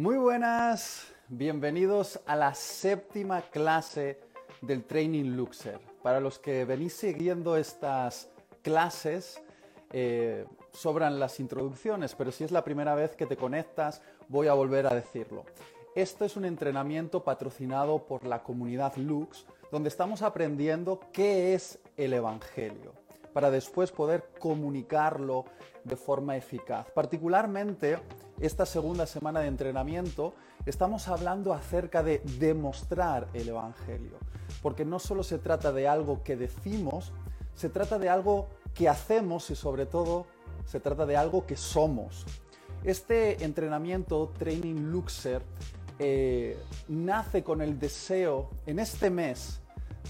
Muy buenas, bienvenidos a la séptima clase del Training Luxer. Para los que venís siguiendo estas clases, eh, sobran las introducciones, pero si es la primera vez que te conectas, voy a volver a decirlo. Esto es un entrenamiento patrocinado por la comunidad Lux, donde estamos aprendiendo qué es el Evangelio, para después poder comunicarlo de forma eficaz. Particularmente, esta segunda semana de entrenamiento, estamos hablando acerca de demostrar el Evangelio, porque no solo se trata de algo que decimos, se trata de algo que hacemos y sobre todo se trata de algo que somos. Este entrenamiento, Training Luxer, eh, nace con el deseo en este mes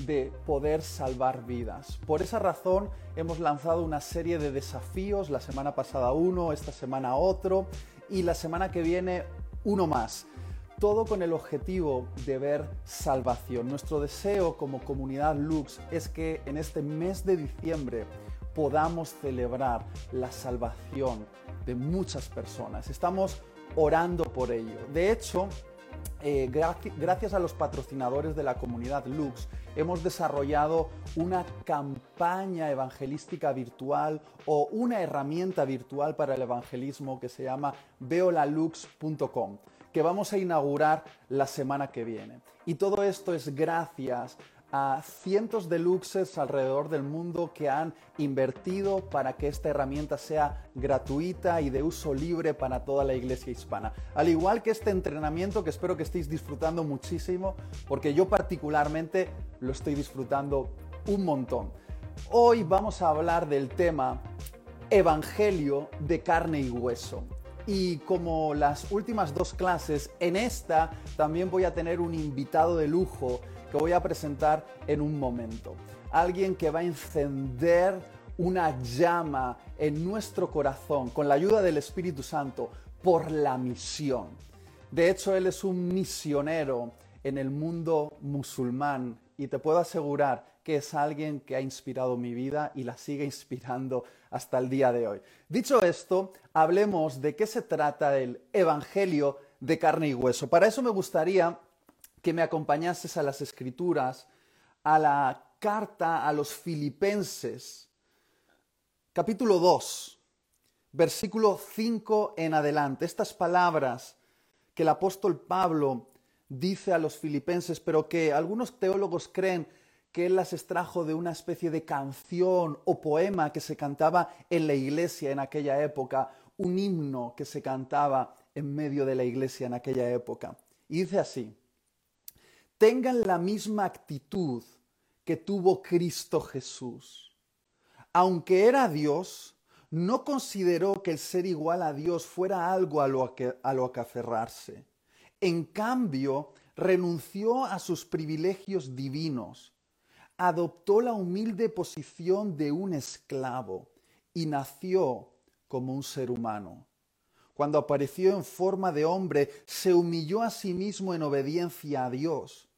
de poder salvar vidas. Por esa razón hemos lanzado una serie de desafíos, la semana pasada uno, esta semana otro y la semana que viene uno más. Todo con el objetivo de ver salvación. Nuestro deseo como comunidad Lux es que en este mes de diciembre podamos celebrar la salvación de muchas personas. Estamos orando por ello. De hecho, eh, gracias a los patrocinadores de la comunidad Lux, hemos desarrollado una campaña evangelística virtual o una herramienta virtual para el evangelismo que se llama veolalux.com que vamos a inaugurar la semana que viene. Y todo esto es gracias a cientos de luxes alrededor del mundo que han invertido para que esta herramienta sea gratuita y de uso libre para toda la iglesia hispana. Al igual que este entrenamiento que espero que estéis disfrutando muchísimo, porque yo particularmente lo estoy disfrutando un montón. Hoy vamos a hablar del tema Evangelio de carne y hueso. Y como las últimas dos clases, en esta también voy a tener un invitado de lujo que voy a presentar en un momento. Alguien que va a encender una llama en nuestro corazón con la ayuda del Espíritu Santo por la misión. De hecho, él es un misionero en el mundo musulmán y te puedo asegurar que es alguien que ha inspirado mi vida y la sigue inspirando hasta el día de hoy. Dicho esto, hablemos de qué se trata el Evangelio de carne y hueso. Para eso me gustaría que me acompañases a las escrituras, a la carta a los filipenses, capítulo 2, versículo 5 en adelante. Estas palabras que el apóstol Pablo dice a los filipenses, pero que algunos teólogos creen que él las extrajo de una especie de canción o poema que se cantaba en la iglesia en aquella época, un himno que se cantaba en medio de la iglesia en aquella época. Y dice así, tengan la misma actitud que tuvo Cristo Jesús. Aunque era Dios, no consideró que el ser igual a Dios fuera algo a lo que, a lo que aferrarse. En cambio, renunció a sus privilegios divinos, adoptó la humilde posición de un esclavo y nació como un ser humano. Cuando apareció en forma de hombre, se humilló a sí mismo en obediencia a Dios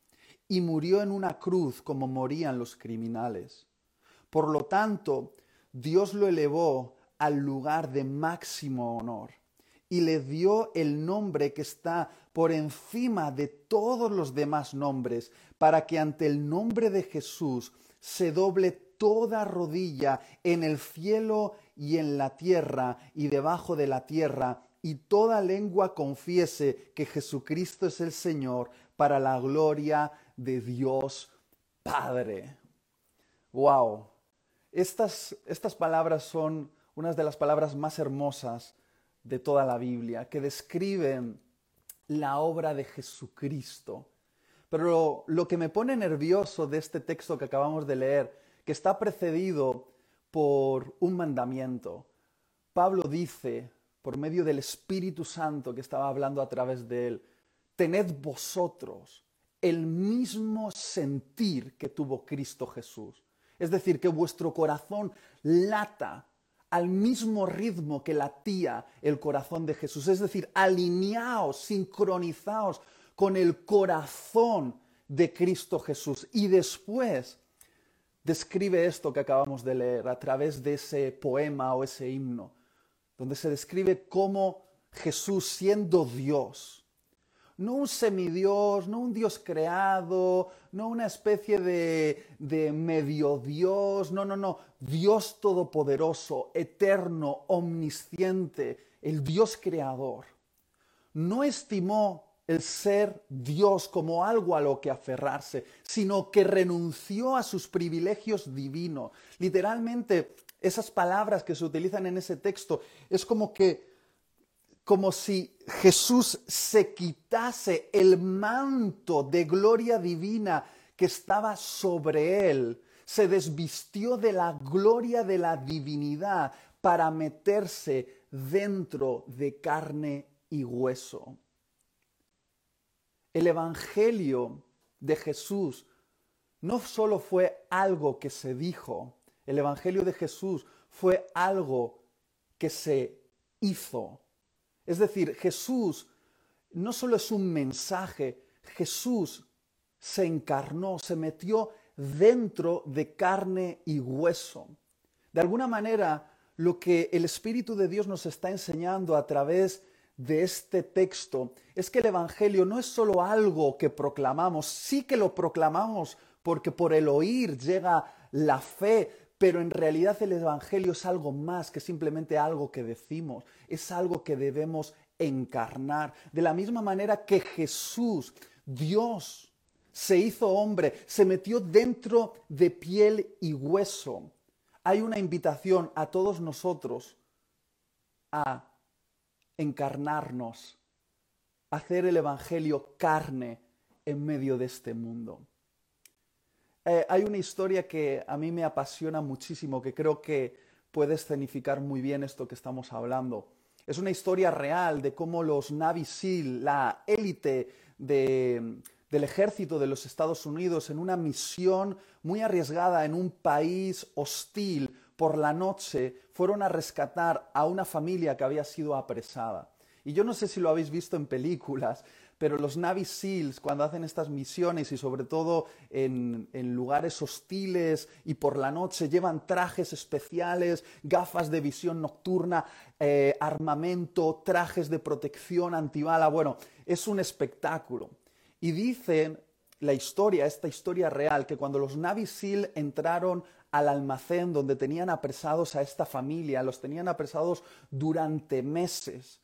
y murió en una cruz como morían los criminales. Por lo tanto, Dios lo elevó al lugar de máximo honor y le dio el nombre que está por encima de todos los demás nombres, para que ante el nombre de Jesús se doble toda rodilla en el cielo y en la tierra y debajo de la tierra, y toda lengua confiese que Jesucristo es el Señor para la gloria de Dios Padre. ¡Wow! Estas, estas palabras son unas de las palabras más hermosas de toda la Biblia, que describen la obra de Jesucristo. Pero lo, lo, que me pone nervioso de este texto que acabamos de leer, que está precedido por un mandamiento, Pablo dice, por medio del Espíritu Santo que estaba hablando a través de él, tened vosotros el mismo sentir que tuvo Cristo Jesús. Es decir, que vuestro corazón lata al mismo ritmo que latía el corazón de Jesús. Es decir, alineaos, sincronizaos con el corazón de Cristo Jesús. Y después describe esto que acabamos de leer a través de ese poema o ese himno, donde se describe cómo Jesús siendo Dios, no un semidios, no un dios creado, no una especie de, de medio dios, no, no, no, Dios todopoderoso, eterno, omnisciente, el Dios creador. No estimó el ser Dios como algo a lo que aferrarse, sino que renunció a sus privilegios divinos. Literalmente, esas palabras que se utilizan en ese texto es como que como si Jesús se quitase el manto de gloria divina que estaba sobre él, se desvistió de la gloria de la divinidad para meterse dentro de carne y hueso. El Evangelio de Jesús no solo fue algo que se dijo, el Evangelio de Jesús fue algo que se hizo. Es decir, Jesús no solo es un mensaje, Jesús se encarnó, se metió dentro de carne y hueso. De alguna manera, lo que el Espíritu de Dios nos está enseñando a través de este texto es que el Evangelio no es solo algo que proclamamos, sí que lo proclamamos porque por el oír llega la fe, pero en realidad el Evangelio es algo más que simplemente algo que decimos, es algo que debemos encarnar. De la misma manera que Jesús, Dios, se hizo hombre, se metió dentro de piel y hueso. Hay una invitación a todos nosotros a encarnarnos, hacer el Evangelio carne en medio de este mundo. Eh, hay una historia que a mí me apasiona muchísimo, que creo que puede escenificar muy bien esto que estamos hablando. Es una historia real de cómo los Navy SEAL, la élite del ejército de los Estados Unidos, en una misión muy arriesgada en un país hostil, por la noche fueron a rescatar a una familia que había sido apresada. Y yo no sé si lo habéis visto en películas, pero los Navy SEALs cuando hacen estas misiones y sobre todo en, lugares hostiles y por la noche llevan trajes especiales, gafas de visión nocturna, eh, armamento, trajes de protección antibala. Bueno, es un espectáculo. Y dicen la historia, esta historia real, que cuando los Navy SEAL entraron al almacén donde tenían apresados a esta familia, los tenían apresados durante meses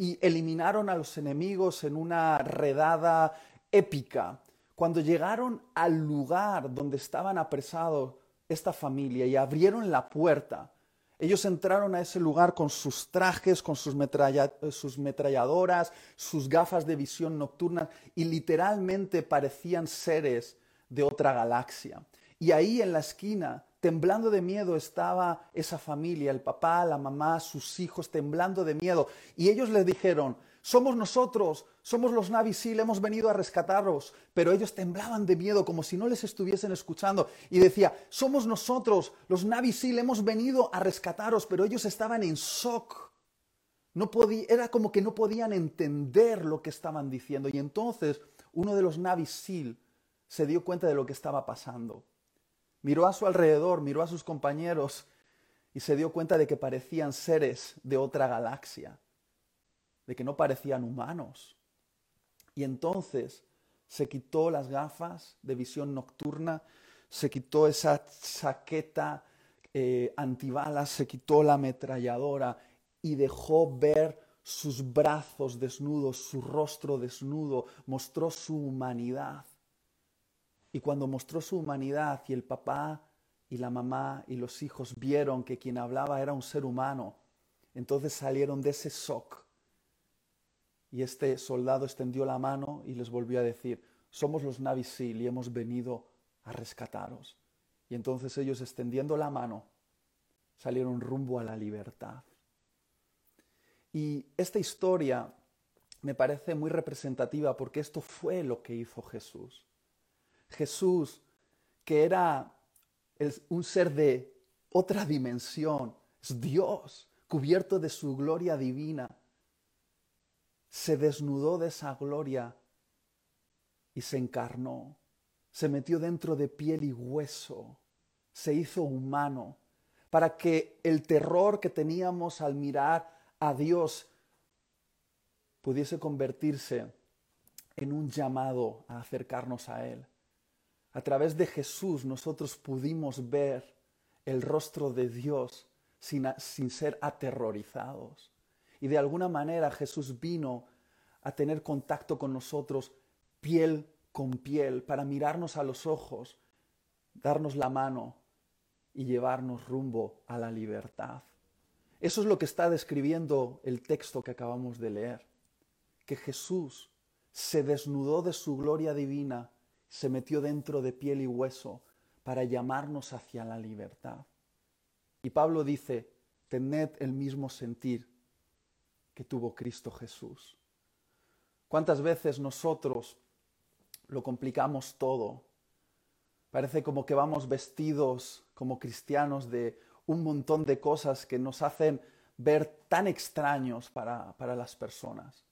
y eliminaron a los enemigos en una redada épica. Cuando llegaron al lugar donde estaban apresados esta familia y abrieron la puerta, ellos entraron a ese lugar con sus trajes, con sus, sus, metralladoras, sus gafas de visión nocturna y literalmente parecían seres de otra galaxia. Y ahí en la esquina temblando de miedo estaba esa familia, el papá, la mamá, sus hijos, temblando de miedo. Y ellos les dijeron, somos nosotros, somos los Navisil, hemos venido a rescataros. Pero ellos temblaban de miedo como si no les estuviesen escuchando. Y decía, somos nosotros, los Navisil, hemos venido a rescataros. Pero ellos estaban en shock. No podía, era como que no podían entender lo que estaban diciendo. Y entonces uno de los Navisil se dio cuenta de lo que estaba pasando. Miró a su alrededor, miró a sus compañeros y se dio cuenta de que parecían seres de otra galaxia, de que no parecían humanos. Y entonces se quitó las gafas de visión nocturna, se quitó esa chaqueta eh, antibalas, se quitó la ametralladora y dejó ver sus brazos desnudos, su rostro desnudo, mostró su humanidad. Y cuando mostró su humanidad y el papá y la mamá y los hijos vieron que quien hablaba era un ser humano, entonces salieron de ese shock. Y este soldado extendió la mano y les volvió a decir, somos los Navy y hemos venido a rescataros. Y entonces ellos extendiendo la mano salieron rumbo a la libertad. Y esta historia me parece muy representativa porque esto fue lo que hizo Jesús. Jesús, que era un ser de otra dimensión, es Dios, cubierto de su gloria divina, se desnudó de esa gloria y se encarnó, se metió dentro de piel y hueso, se hizo humano, para que el terror que teníamos al mirar a Dios pudiese convertirse en un llamado a acercarnos a Él. A través de Jesús nosotros pudimos ver el rostro de Dios sin, sin ser aterrorizados. Y de alguna manera Jesús vino a tener contacto con nosotros piel con piel para mirarnos a los ojos, darnos la mano y llevarnos rumbo a la libertad. Eso es lo que está describiendo el texto que acabamos de leer, que Jesús se desnudó de su gloria divina, se metió dentro de piel y hueso para llamarnos hacia la libertad. Y Pablo dice, tened el mismo sentir que tuvo Cristo Jesús. ¿Cuántas veces nosotros lo complicamos todo? Parece como que vamos vestidos como cristianos de un montón de cosas que nos hacen ver tan extraños para, para las personas.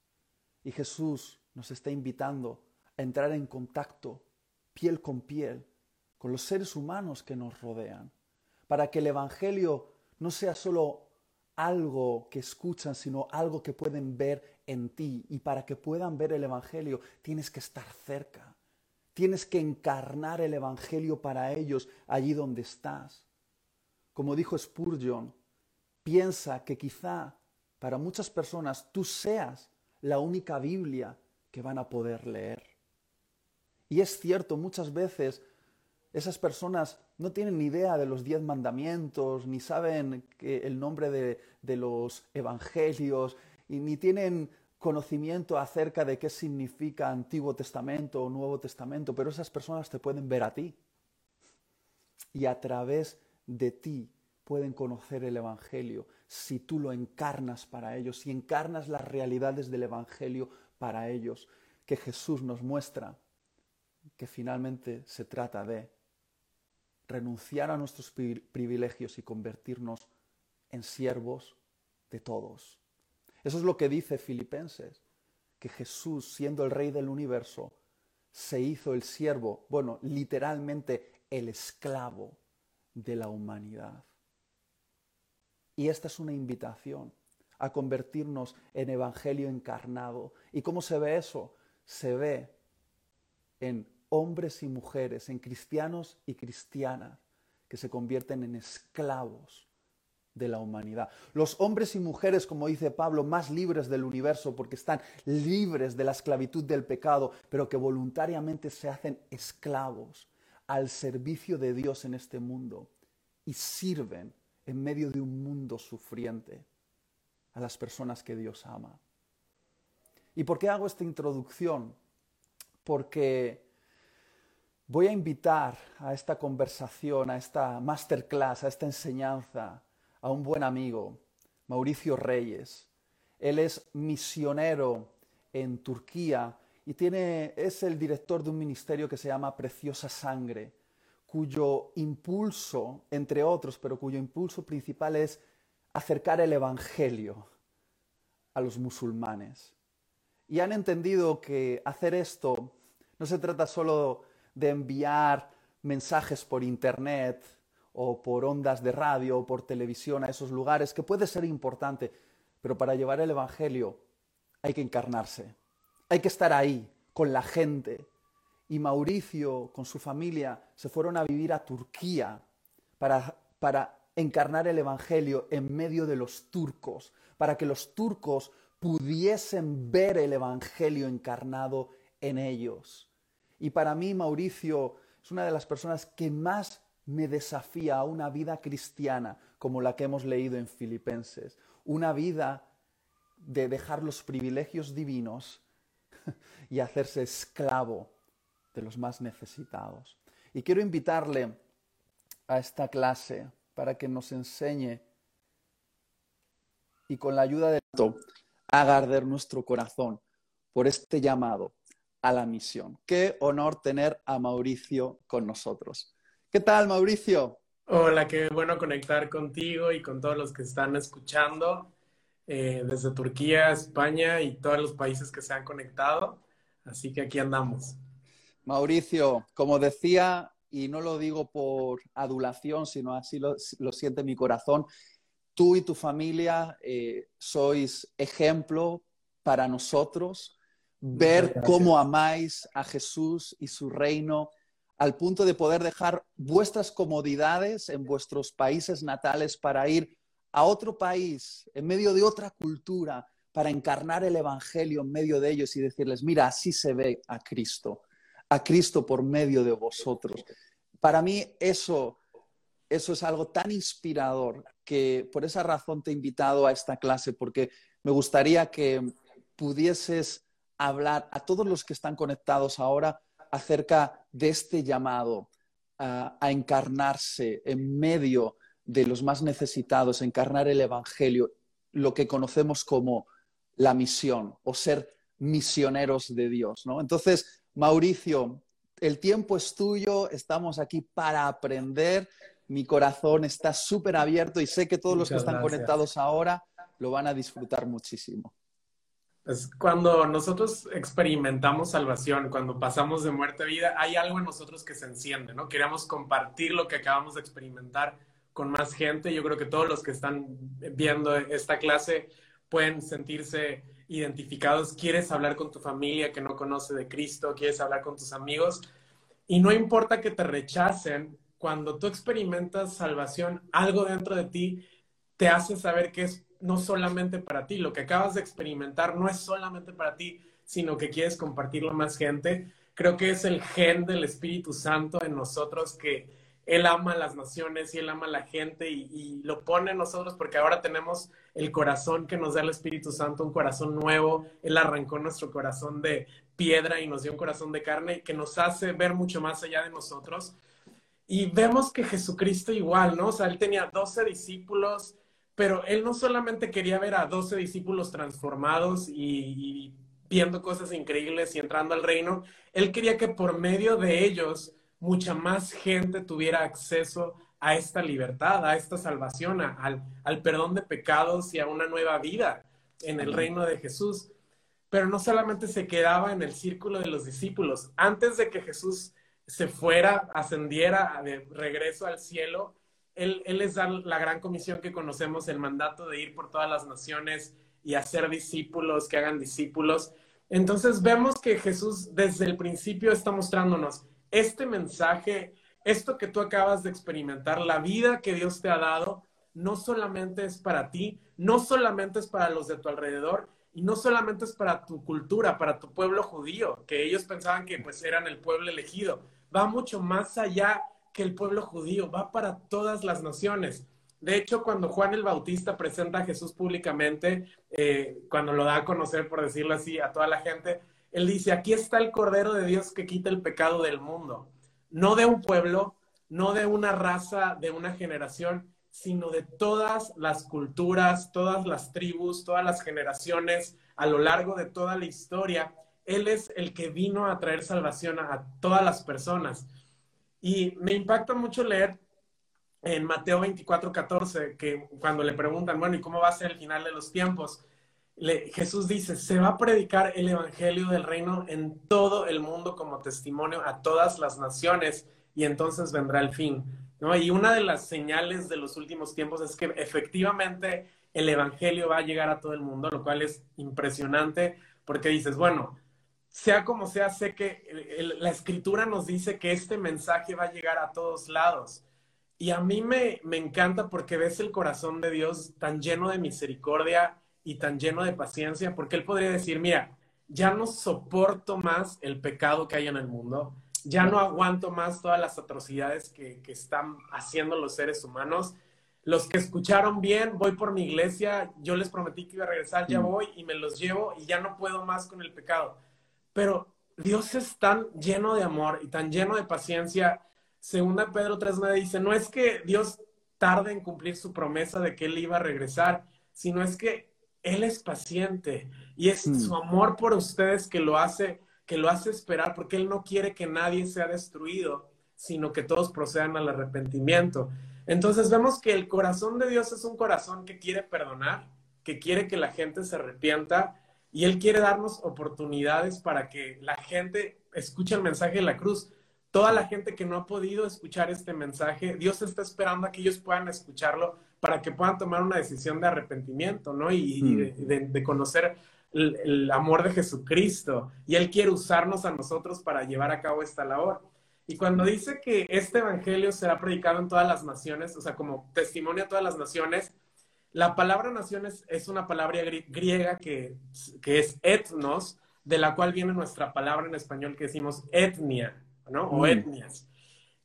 Y Jesús nos está invitando a entrar en contacto piel con piel con los seres humanos que nos rodean, para que el Evangelio no sea solo algo que escuchan, sino algo que pueden ver en ti. Y para que puedan ver el Evangelio, tienes que estar cerca. Tienes que encarnar el Evangelio para ellos allí donde estás. Como dijo Spurgeon, piensa que quizá para muchas personas tú seas la única Biblia que van a poder leer. Y es cierto, muchas veces esas personas no tienen ni idea de los diez mandamientos, ni saben el nombre de, de los evangelios, y ni tienen conocimiento acerca de qué significa Antiguo Testamento o Nuevo Testamento, pero esas personas te pueden ver a ti. Y a través de ti pueden conocer el Evangelio si tú lo encarnas para ellos, si encarnas las realidades del Evangelio para ellos, que Jesús nos muestra que finalmente se trata de renunciar a nuestros privilegios y convertirnos en siervos de todos. Eso es lo que dice Filipenses, que Jesús, siendo el rey del universo, se hizo el siervo, bueno, literalmente el esclavo de la humanidad. Y esta es una invitación a convertirnos en evangelio encarnado. ¿Y cómo se ve eso? Se ve en hombres y mujeres, en cristianos y cristianas, que se convierten en esclavos de la humanidad. Los hombres y mujeres, como dice Pablo, más libres del universo porque están libres de la esclavitud del pecado, pero que voluntariamente se hacen esclavos al servicio de Dios en este mundo y sirven en medio de un mundo sufriente a las personas que Dios ama. ¿Y por qué hago esta introducción? Porque Voy a invitar a esta conversación, a esta masterclass, a esta enseñanza, a un buen amigo, Mauricio Reyes. Él es misionero en Turquía y tiene, es el director de un ministerio que se llama Preciosa Sangre, cuyo impulso, entre otros, pero cuyo impulso principal es acercar el Evangelio a los musulmanes. Y han entendido que hacer esto no se trata solo de enviar mensajes por internet o por ondas de radio o por televisión a esos lugares, que puede ser importante, pero para llevar el Evangelio hay que encarnarse, hay que estar ahí con la gente. Y Mauricio con su familia se fueron a vivir a Turquía para, para encarnar el Evangelio en medio de los turcos, para que los turcos pudiesen ver el Evangelio encarnado en ellos. Y para mí Mauricio es una de las personas que más me desafía a una vida cristiana como la que hemos leído en Filipenses. Una vida de dejar los privilegios divinos y hacerse esclavo de los más necesitados. Y quiero invitarle a esta clase para que nos enseñe y con la ayuda de esto haga arder nuestro corazón por este llamado a la misión. Qué honor tener a Mauricio con nosotros. ¿Qué tal, Mauricio? Hola, qué bueno conectar contigo y con todos los que están escuchando eh, desde Turquía, España y todos los países que se han conectado. Así que aquí andamos. Mauricio, como decía, y no lo digo por adulación, sino así lo, siente mi corazón, tú y tu familia eh, sois ejemplo para nosotros ver cómo amáis a Jesús y su reino al punto de poder dejar vuestras comodidades en vuestros países natales para ir a otro país, en medio de otra cultura, para encarnar el Evangelio en medio de ellos y decirles, mira, así se ve a Cristo, a Cristo por medio de vosotros. Para mí eso, eso es algo tan inspirador que por esa razón te he invitado a esta clase, porque me gustaría que pudieses hablar a todos los que están conectados ahora acerca de este llamado a, encarnarse en medio de los más necesitados, encarnar el Evangelio, lo que conocemos como la misión o ser misioneros de Dios. ¿no? Entonces, Mauricio, el tiempo es tuyo, estamos aquí para aprender, mi corazón está súper abierto y sé que todos los que están conectados ahora lo van a disfrutar muchísimo. Es cuando nosotros experimentamos salvación, cuando pasamos de muerte a vida, hay algo en nosotros que se enciende, ¿no? Queremos compartir lo que acabamos de experimentar con más gente. Yo creo que todos los que están viendo esta clase pueden sentirse identificados. Quieres hablar con tu familia que no conoce de Cristo, quieres hablar con tus amigos. Y no importa que te rechacen, cuando tú experimentas salvación, algo dentro de ti te hace saber que es no solamente para ti, lo que acabas de experimentar no es solamente para ti, sino que quieres compartirlo más gente. Creo que es el gen del Espíritu Santo en nosotros que Él ama a las naciones y Él ama a la gente y, lo pone en nosotros porque ahora tenemos el corazón que nos da el Espíritu Santo, un corazón nuevo. Él arrancó nuestro corazón de piedra y nos dio un corazón de carne que nos hace ver mucho más allá de nosotros. Y vemos que Jesucristo igual, ¿no? O sea, Él tenía 12 discípulos, pero él no solamente quería ver a 12 discípulos transformados y, viendo cosas increíbles y entrando al reino, él quería que por medio de ellos mucha más gente tuviera acceso a esta libertad, a esta salvación, al, al, perdón de pecados y a una nueva vida en el reino de Jesús. Pero no solamente se quedaba en el círculo de los discípulos. Antes de que Jesús se fuera, ascendiera de regreso al cielo, él, les da la gran comisión que conocemos, el mandato de ir por todas las naciones y hacer discípulos, que hagan discípulos. Entonces vemos que Jesús desde el principio está mostrándonos este mensaje, esto que tú acabas de experimentar, la vida que Dios te ha dado, no solamente es para ti, no solamente es para los de tu alrededor y no solamente es para tu cultura, para tu pueblo judío, que ellos pensaban que pues eran el pueblo elegido, va mucho más allá que el pueblo judío, va para todas las naciones. De hecho, cuando Juan el Bautista presenta a Jesús públicamente, eh, cuando lo da a conocer, por decirlo así, a toda la gente, él dice, aquí está el Cordero de Dios que quita el pecado del mundo, no de un pueblo, no de una raza, de una generación, sino de todas las culturas, todas las tribus, todas las generaciones, a lo largo de toda la historia. Él es el que vino a traer salvación a todas las personas. Y me impacta mucho leer en Mateo 24, 14, que cuando le preguntan, bueno, ¿y cómo va a ser el final de los tiempos? Jesús dice, se va a predicar el Evangelio del Reino en todo el mundo como testimonio a todas las naciones y entonces vendrá el fin. ¿no? Y una de las señales de los últimos tiempos es que efectivamente el Evangelio va a llegar a todo el mundo, lo cual es impresionante porque dices, bueno, sea como sea, sé que la escritura nos dice que este mensaje va a llegar a todos lados. Y a mí me, me encanta porque ves el corazón de Dios tan lleno de misericordia y tan lleno de paciencia, porque Él podría decir, mira, ya no soporto más el pecado que hay en el mundo, ya no aguanto más todas las atrocidades que, que están haciendo los seres humanos. Los que escucharon bien, voy por mi iglesia, yo les prometí que iba a regresar, ya mm. voy y me los llevo y ya no puedo más con el pecado pero Dios es tan lleno de amor y tan lleno de paciencia. Segunda Pedro 3.9 dice, no es que Dios tarde en cumplir su promesa de que Él iba a regresar, sino es que Él es paciente y es mm. su amor por ustedes que lo hace que lo hace esperar porque Él no quiere que nadie sea destruido, sino que todos procedan al arrepentimiento. Entonces vemos que el corazón de Dios es un corazón que quiere perdonar, que quiere que la gente se arrepienta y Él quiere darnos oportunidades para que la gente escuche el mensaje de la cruz. Toda la gente que no ha podido escuchar este mensaje, Dios está esperando a que ellos puedan escucharlo para que puedan tomar una decisión de arrepentimiento, ¿no? Y, mm. de, conocer el, amor de Jesucristo y Él quiere usarnos a nosotros para llevar a cabo esta labor. Y cuando dice que este evangelio será predicado en todas las naciones, o sea, como testimonio a todas las naciones, la palabra naciones es una palabra griega que, que es etnos, de la cual viene nuestra palabra en español que decimos etnia, ¿no? O mm. etnias.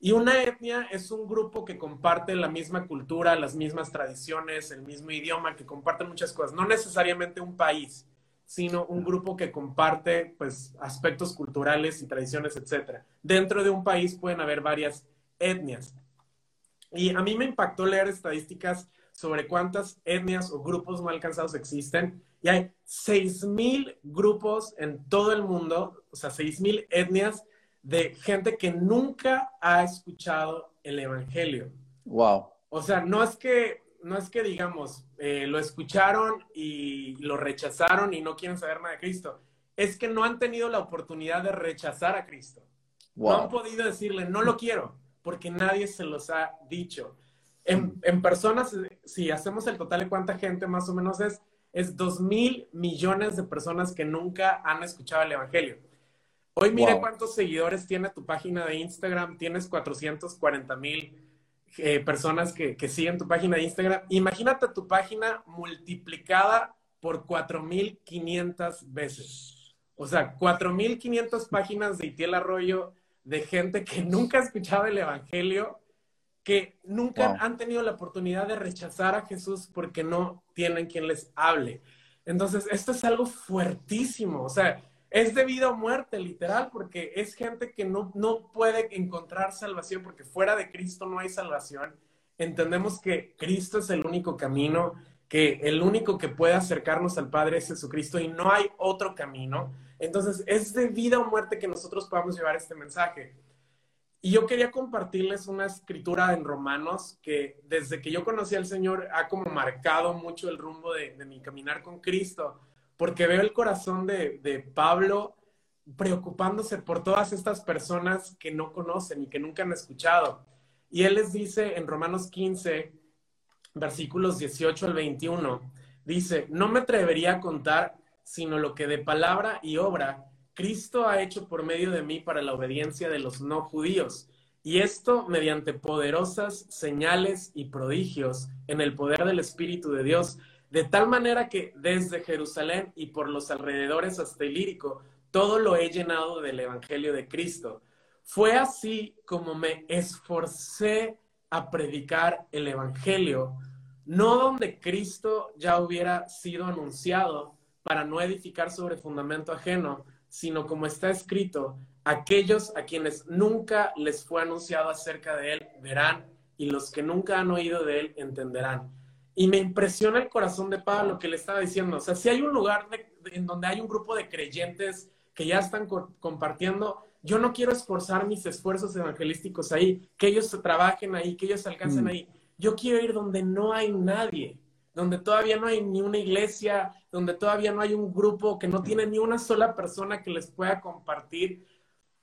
Y una etnia es un grupo que comparte la misma cultura, las mismas tradiciones, el mismo idioma, que comparte muchas cosas. No necesariamente un país, sino un grupo que comparte pues, aspectos culturales y tradiciones, etc. Dentro de un país pueden haber varias etnias. Y a mí me impactó leer estadísticas sobre cuántas etnias o grupos no alcanzados existen. Y hay 6.000 grupos en todo el mundo, o sea, 6.000 etnias de gente que nunca ha escuchado el Evangelio. Wow. O sea, no es que, no es que digamos, eh, lo escucharon y lo rechazaron y no quieren saber nada de Cristo. Es que no han tenido la oportunidad de rechazar a Cristo. No han podido decirle, no lo quiero, porque nadie se los ha dicho. En, en personas, si hacemos el total de cuánta gente más o menos es, es dos mil millones de personas que nunca han escuchado el Evangelio. Hoy mire cuántos seguidores tiene tu página de Instagram. Tienes 440 mil eh, personas que, que, siguen tu página de Instagram. Imagínate tu página multiplicada por 4.500 veces. O sea, 4.500 páginas de Itiel Arroyo de gente que nunca ha escuchado el Evangelio, que nunca han tenido la oportunidad de rechazar a Jesús porque no tienen quien les hable. Entonces, esto es algo fuertísimo. O sea, es debido a muerte, literal, porque es gente que no, no puede encontrar salvación, porque fuera de Cristo no hay salvación. Entendemos que Cristo es el único camino, que el único que puede acercarnos al Padre es Jesucristo y no hay otro camino. Entonces, es de vida o muerte que nosotros podamos llevar este mensaje. Y yo quería compartirles una escritura en Romanos que desde que yo conocí al Señor ha como marcado mucho el rumbo de, de mi caminar con Cristo porque veo el corazón de, Pablo preocupándose por todas estas personas que no conocen y que nunca han escuchado. Y él les dice en Romanos 15, versículos 18 al 21, dice, no me atrevería a contar sino lo que de palabra y obra Cristo ha hecho por medio de mí para la obediencia de los no judíos. Y esto mediante poderosas señales y prodigios en el poder del Espíritu de Dios de tal manera que desde Jerusalén y por los alrededores hasta Ilírico, todo lo he llenado del Evangelio de Cristo. Fue así como me esforcé a predicar el Evangelio, no donde Cristo ya hubiera sido anunciado para no edificar sobre fundamento ajeno, sino como está escrito, aquellos a quienes nunca les fue anunciado acerca de él verán y los que nunca han oído de él entenderán. Y me impresiona el corazón de Pablo que le estaba diciendo, o sea, si hay un lugar en donde hay un grupo de creyentes que ya están compartiendo, yo no quiero esforzar mis esfuerzos evangelísticos ahí, que ellos trabajen ahí, que ellos alcancen mm. ahí. Yo quiero ir donde no hay nadie, donde todavía no hay ni una iglesia, donde todavía no hay un grupo que no tiene ni una sola persona que les pueda compartir.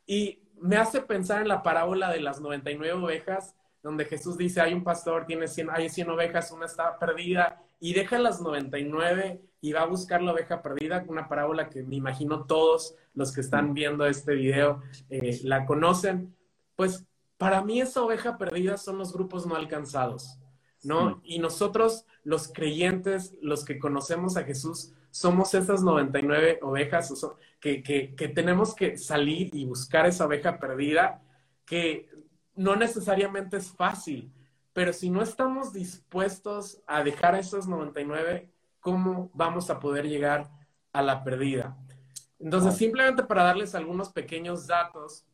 Y me hace pensar en la parábola de las 99 ovejas, donde Jesús dice, hay un pastor, tiene 100, hay 100 ovejas, una está perdida, y deja las 99 y va a buscar la oveja perdida, una parábola que me imagino todos los que están viendo este video eh, la conocen. Pues para mí esa oveja perdida son los grupos no alcanzados, ¿no? Y nosotros, los creyentes, los que conocemos a Jesús, somos esas 99 ovejas que, que, que tenemos que salir y buscar esa oveja perdida que no necesariamente es fácil, pero si no estamos dispuestos a dejar esos 99, ¿cómo vamos a poder llegar a la perdida? Entonces, simplemente para darles algunos pequeños datos,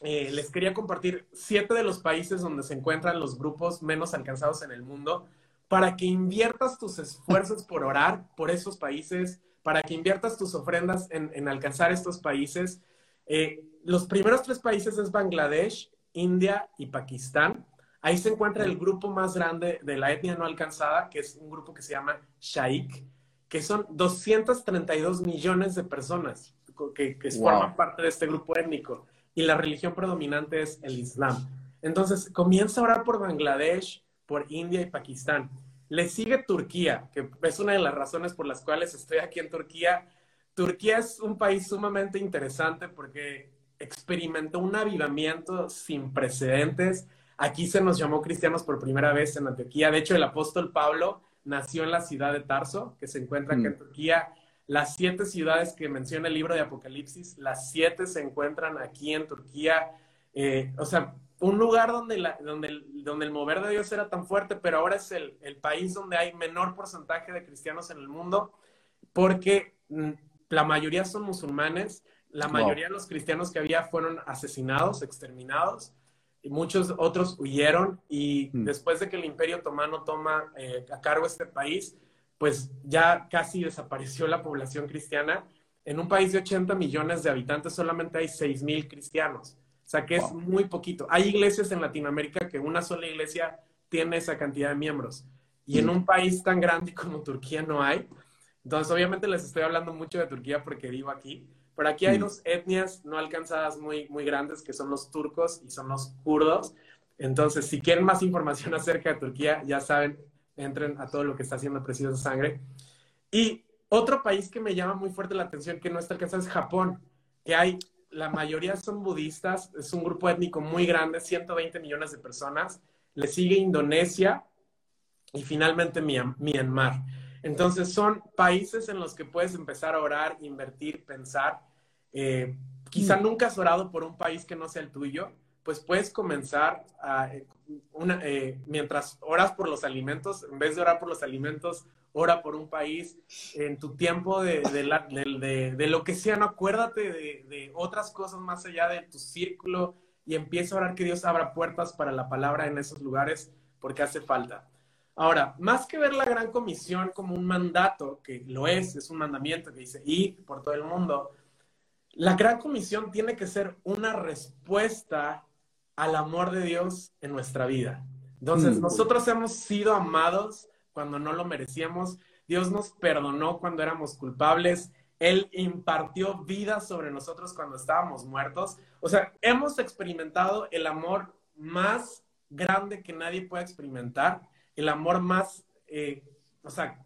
eh, les quería compartir siete de los países donde se encuentran los grupos menos alcanzados en el mundo para que inviertas tus esfuerzos por orar por esos países, para que inviertas tus ofrendas en, alcanzar estos países. Eh, los primeros tres países es Bangladesh, India y Pakistán. Ahí se encuentra el grupo más grande de la etnia no alcanzada, que es un grupo que se llama Shaikh, que son 232 millones de personas que, forman parte de este grupo étnico. Y la religión predominante es el Islam. Entonces, comienza a orar por Bangladesh, por India y Pakistán. Le sigue Turquía, que es una de las razones por las cuales estoy aquí en Turquía. Turquía es un país sumamente interesante porque experimentó un avivamiento sin precedentes. Aquí se nos llamó cristianos por primera vez en Antioquía. De hecho, el apóstol Pablo nació en la ciudad de Tarso, que se encuentra aquí en mm. Turquía. Las siete ciudades que menciona el libro de Apocalipsis, las siete se encuentran aquí en Turquía. Eh, o sea, un lugar donde, la, donde, el, donde el mover de Dios era tan fuerte, pero ahora es el, el, país donde hay menor porcentaje de cristianos en el mundo, porque mm, la mayoría son musulmanes, la mayoría de los cristianos que había fueron asesinados, exterminados, y muchos otros huyeron, y mm. después de que el Imperio Otomano toma eh, a cargo este país, pues ya casi desapareció la población cristiana. En un país de 80 millones de habitantes solamente hay 6 mil cristianos. O sea que es muy poquito. Hay iglesias en Latinoamérica que una sola iglesia tiene esa cantidad de miembros. Y en mm. un país tan grande como Turquía no hay. Entonces, obviamente les estoy hablando mucho de Turquía porque vivo aquí. Pero aquí hay mm. dos etnias no alcanzadas muy, muy grandes, que son los turcos y son los kurdos. Entonces, si quieren más información acerca de Turquía, ya saben, entren a todo lo que está haciendo Preciosa Sangre. Y otro país que me llama muy fuerte la atención que no está alcanzado es Japón, que hay la mayoría son budistas, es un grupo étnico muy grande, 120 millones de personas. Le sigue Indonesia y finalmente Myanmar. Entonces son países en los que puedes empezar a orar, invertir, pensar. Eh, quizá mm. nunca has orado por un país que no sea el tuyo, pues puedes comenzar a, eh, una, eh, mientras oras por los alimentos, en vez de orar por los alimentos, ora por un país, en tu tiempo de, de, lo que sea, no acuérdate de, otras cosas más allá de tu círculo y empieza a orar que Dios abra puertas para la palabra en esos lugares porque hace falta. Ahora, más que ver la gran comisión como un mandato, que lo es, es un mandamiento que dice ir por todo el mundo, la gran comisión tiene que ser una respuesta al amor de Dios en nuestra vida. Entonces, mm. nosotros hemos sido amados cuando no lo merecíamos. Dios nos perdonó cuando éramos culpables. Él impartió vida sobre nosotros cuando estábamos muertos. O sea, hemos experimentado el amor más grande que nadie puede experimentar, el amor más, eh, o sea,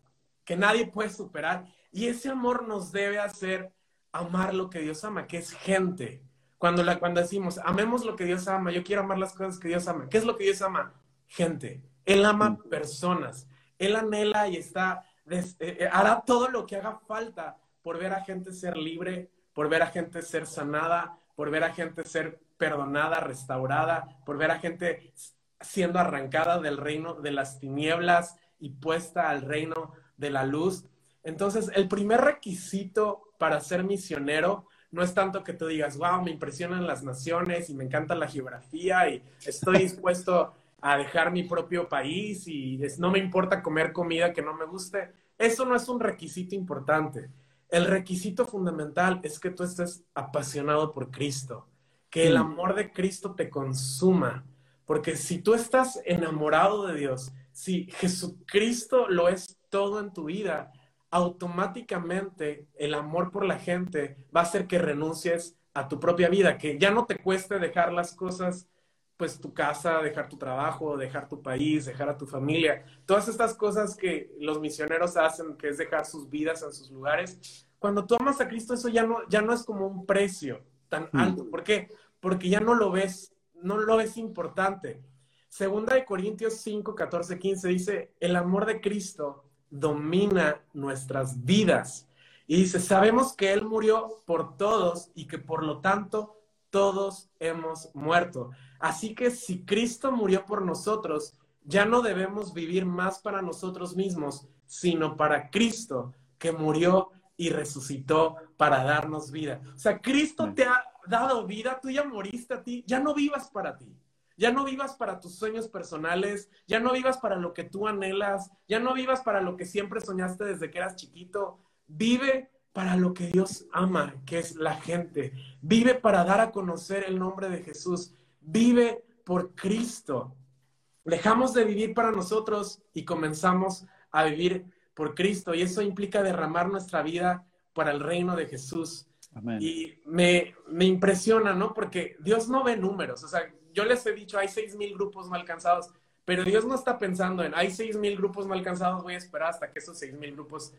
que nadie puede superar. Y ese amor nos debe hacer amar lo que Dios ama, que es gente. Cuando, la, cuando decimos, amemos lo que Dios ama, yo quiero amar las cosas que Dios ama. ¿Qué es lo que Dios ama? Gente. Él ama mm. personas. Él anhela y está, eh, eh, hará todo lo que haga falta por ver a gente ser libre, por ver a gente ser sanada, por ver a gente ser perdonada, restaurada, por ver a gente siendo arrancada del reino de las tinieblas y puesta al reino de la luz. Entonces, el primer requisito para ser misionero no es tanto que tú digas, wow, me impresionan las naciones y me encanta la geografía y estoy dispuesto a dejar mi propio país y no me importa comer comida que no me guste. Eso no es un requisito importante. El requisito fundamental es que tú estés apasionado por Cristo, que el mm. amor de Cristo te consuma, porque si tú estás enamorado de Dios, si Jesucristo lo es todo en tu vida, automáticamente el amor por la gente va a hacer que renuncies a tu propia vida, que ya no te cueste dejar las cosas pues tu casa, dejar tu trabajo, dejar tu país, dejar a tu familia, todas estas cosas que los misioneros hacen, que es dejar sus vidas en sus lugares. Cuando tú amas a Cristo, eso ya no, ya no es como un precio tan mm. alto. ¿Por qué? Porque ya no lo ves, no lo ves importante. Segunda de Corintios 5, 14, 15 dice, el amor de Cristo domina nuestras vidas. Y dice, sabemos que Él murió por todos y que por lo tanto todos hemos muerto. Así que si Cristo murió por nosotros, ya no debemos vivir más para nosotros mismos, sino para Cristo, que murió y resucitó para darnos vida. O sea, Cristo te ha dado vida, tú ya moriste a ti, ya no vivas para ti. Ya no vivas para tus sueños personales, ya no vivas para lo que tú anhelas, ya no vivas para lo que siempre soñaste desde que eras chiquito. Vive para lo que Dios ama, que es la gente. Vive para dar a conocer el nombre de Jesús vive por Cristo. Dejamos de vivir para nosotros y comenzamos a vivir por Cristo. Y eso implica derramar nuestra vida para el reino de Jesús. Y me, me, impresiona, ¿no? Porque Dios no ve números. O sea, yo les he dicho, hay seis mil grupos no alcanzados, Pero Dios no está pensando en, hay seis mil grupos no alcanzados, voy a esperar hasta que esos seis mil grupos...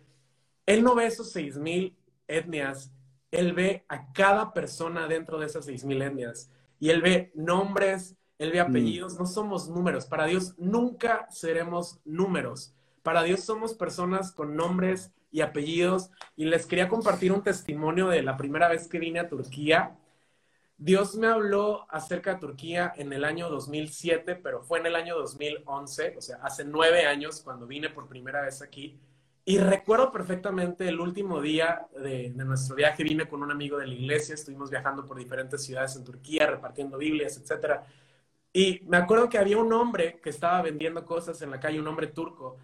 Él no ve esos seis mil etnias, Él ve a cada persona dentro de esas seis mil etnias. Y Él ve nombres, Él ve apellidos, no somos números. Para Dios nunca seremos números. Para Dios somos personas con nombres y apellidos. Y les quería compartir un testimonio de la primera vez que vine a Turquía. Dios me habló acerca de Turquía en el año 2007, pero fue en el año 2011, o sea, hace nueve años cuando vine por primera vez aquí. Y recuerdo perfectamente el último día de, nuestro viaje, vine con un amigo de la iglesia, estuvimos viajando por diferentes ciudades en Turquía, repartiendo Biblias, etc. Y me acuerdo que había un hombre que estaba vendiendo cosas en la calle, un hombre turco,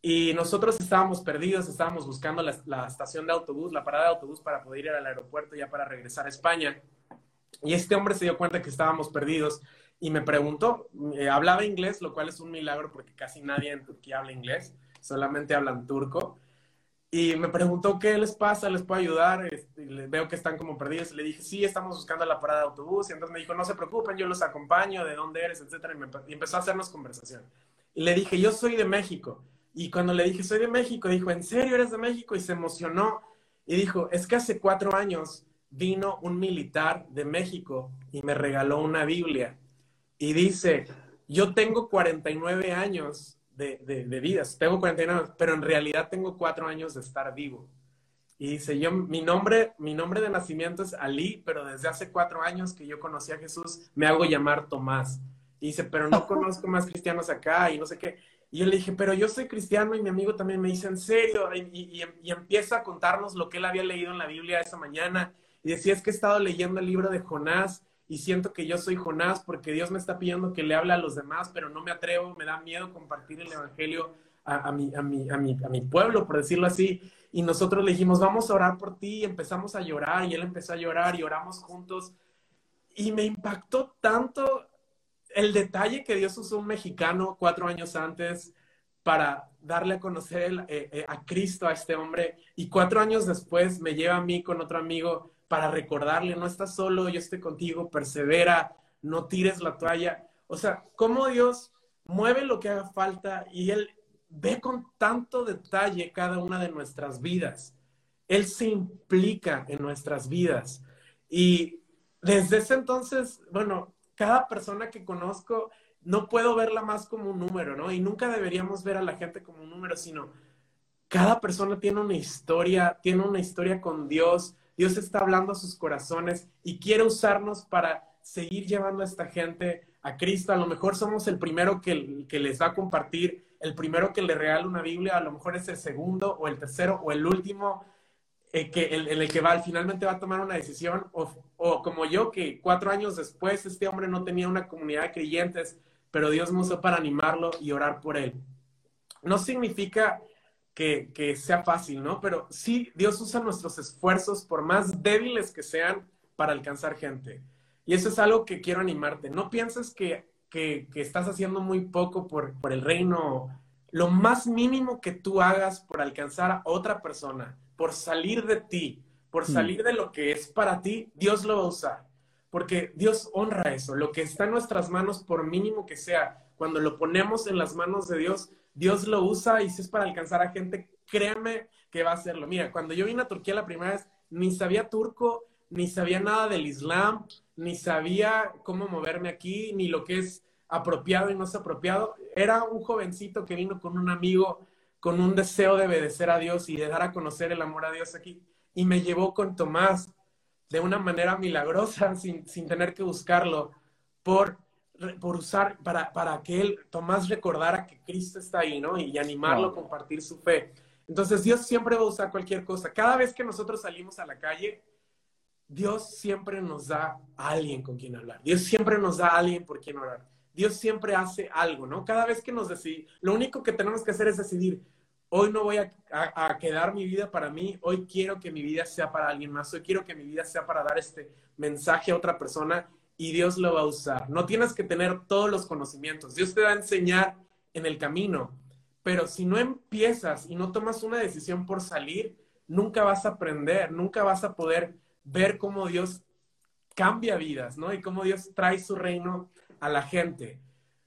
y nosotros estábamos perdidos, estábamos buscando la, la estación de autobús, la parada de autobús para poder ir al aeropuerto ya para regresar a España. Y este hombre se dio cuenta que estábamos perdidos y me preguntó, eh, hablaba inglés, lo cual es un milagro porque casi nadie en Turquía habla inglés, solamente hablan turco. Y me preguntó qué les pasa, les puedo ayudar, este, veo que están como perdidos. Le dije, sí, estamos buscando la parada de autobús. Y entonces me dijo, no se preocupen, yo los acompaño, de dónde eres, etcétera. Y, y empezó a hacernos conversación. Y le dije, yo soy de México. Y cuando le dije, soy de México, dijo, ¿en serio eres de México? Y se emocionó. Y dijo, es que hace cuatro años vino un militar de México y me regaló una Biblia. Y dice, yo tengo 49 años de, de, vida, tengo 49 años, pero en realidad tengo cuatro años de estar vivo. Y dice, yo, mi nombre, mi nombre de nacimiento es Ali, pero desde hace cuatro años que yo conocí a Jesús, me hago llamar Tomás. Y dice, pero no conozco más cristianos acá y no sé qué. Y yo le dije, pero yo soy cristiano y mi amigo también me dice, ¿en serio? Y, y empieza a contarnos lo que él había leído en la Biblia esa mañana y decía, es que he estado leyendo el libro de Jonás y siento que yo soy Jonás porque Dios me está pidiendo que le hable a los demás, pero no me atrevo, me da miedo compartir el Evangelio a, mi, a, mi, a, mi, a mi pueblo, por decirlo así. Y nosotros le dijimos, vamos a orar por ti, y empezamos a llorar, y él empezó a llorar, y oramos juntos. Y me impactó tanto el detalle que Dios usó un mexicano cuatro años antes para darle a conocer eh, eh, a Cristo a este hombre. Y cuatro años después me lleva a mí con otro amigo para recordarle, no estás solo, yo estoy contigo, persevera, no tires la toalla. O sea, cómo Dios mueve lo que haga falta y Él ve con tanto detalle cada una de nuestras vidas. Él se implica en nuestras vidas. Y desde ese entonces, bueno, cada persona que conozco, no puedo verla más como un número, ¿no? Y nunca deberíamos ver a la gente como un número, sino cada persona tiene una historia, tiene una historia con Dios, Dios está hablando a sus corazones y quiere usarnos para seguir llevando a esta gente a Cristo. A lo mejor somos el primero que, que les va a compartir, el primero que le regala una Biblia, a lo mejor es el segundo o el tercero o el último, eh, que, el, el, que va, finalmente va a tomar una decisión, o, o como yo, que cuatro años después este hombre no tenía una comunidad de creyentes, pero Dios me usó para animarlo y orar por él. No significa que, sea fácil, ¿no? Pero sí, Dios usa nuestros esfuerzos, por más débiles que sean, para alcanzar gente. Y eso es algo que quiero animarte. No pienses que, que, estás haciendo muy poco por, por el reino. Lo más mínimo que tú hagas por alcanzar a otra persona, por salir de ti, por hmm. salir de lo que es para ti, Dios lo va a usar. Porque Dios honra eso. Lo que está en nuestras manos, por mínimo que sea, cuando lo ponemos en las manos de Dios, Dios lo usa y si es para alcanzar a gente, créeme que va a hacerlo. Mira, cuando yo vine a Turquía la primera vez, ni sabía turco, ni sabía nada del Islam, ni sabía cómo moverme aquí, ni lo que es apropiado y no es apropiado. Era un jovencito que vino con un amigo con un deseo de obedecer a Dios y de dar a conocer el amor a Dios aquí. Y me llevó con Tomás de una manera milagrosa, sin, sin tener que buscarlo, por por usar, para, para que él, Tomás, recordara que Cristo está ahí, ¿no? Y, animarlo a compartir su fe. Entonces, Dios siempre va a usar cualquier cosa. Cada vez que nosotros salimos a la calle, Dios siempre nos da a alguien con quien hablar. Dios siempre nos da a alguien por quien orar. Dios siempre hace algo, ¿no? Cada vez que nos decidimos, lo único que tenemos que hacer es decidir, hoy no voy a, a, quedar mi vida para mí, hoy quiero que mi vida sea para alguien más, hoy quiero que mi vida sea para dar este mensaje a otra persona y Dios lo va a usar. No tienes que tener todos los conocimientos. Dios te va a enseñar en el camino. Pero si no empiezas y no tomas una decisión por salir, nunca vas a aprender, nunca vas a poder ver cómo Dios cambia vidas, ¿no? Y cómo Dios trae su reino a la gente.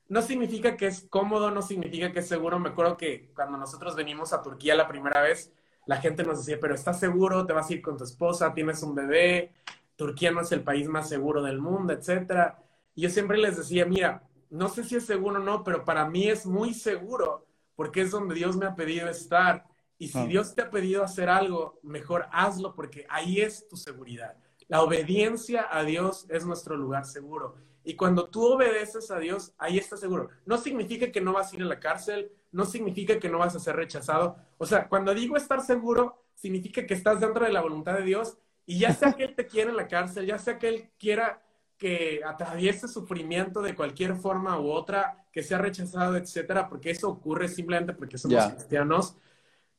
no significa que es cómodo, no significa que es seguro. Me acuerdo que cuando nosotros venimos a Turquía la primera vez, la gente nos decía, pero ¿estás seguro? ¿Te vas a ir con tu esposa? ¿Tienes un bebé? Turquía no es el país más seguro del mundo, etcétera. Y yo siempre les decía, mira, no sé si es seguro o no, pero para mí es muy seguro porque es donde Dios me ha pedido estar. Y si ah. Dios te ha pedido hacer algo, mejor hazlo porque ahí es tu seguridad. La obediencia a Dios es nuestro lugar seguro. Y cuando tú obedeces a Dios, ahí estás seguro. No significa que no vas a ir a la cárcel, no significa que no vas a ser rechazado. O sea, cuando digo estar seguro, significa que estás dentro de la voluntad de Dios y ya sea que Él te quiera en la cárcel, ya sea que Él quiera que atraviese sufrimiento de cualquier forma u otra, que sea rechazado, etcétera, porque eso ocurre simplemente porque somos cristianos,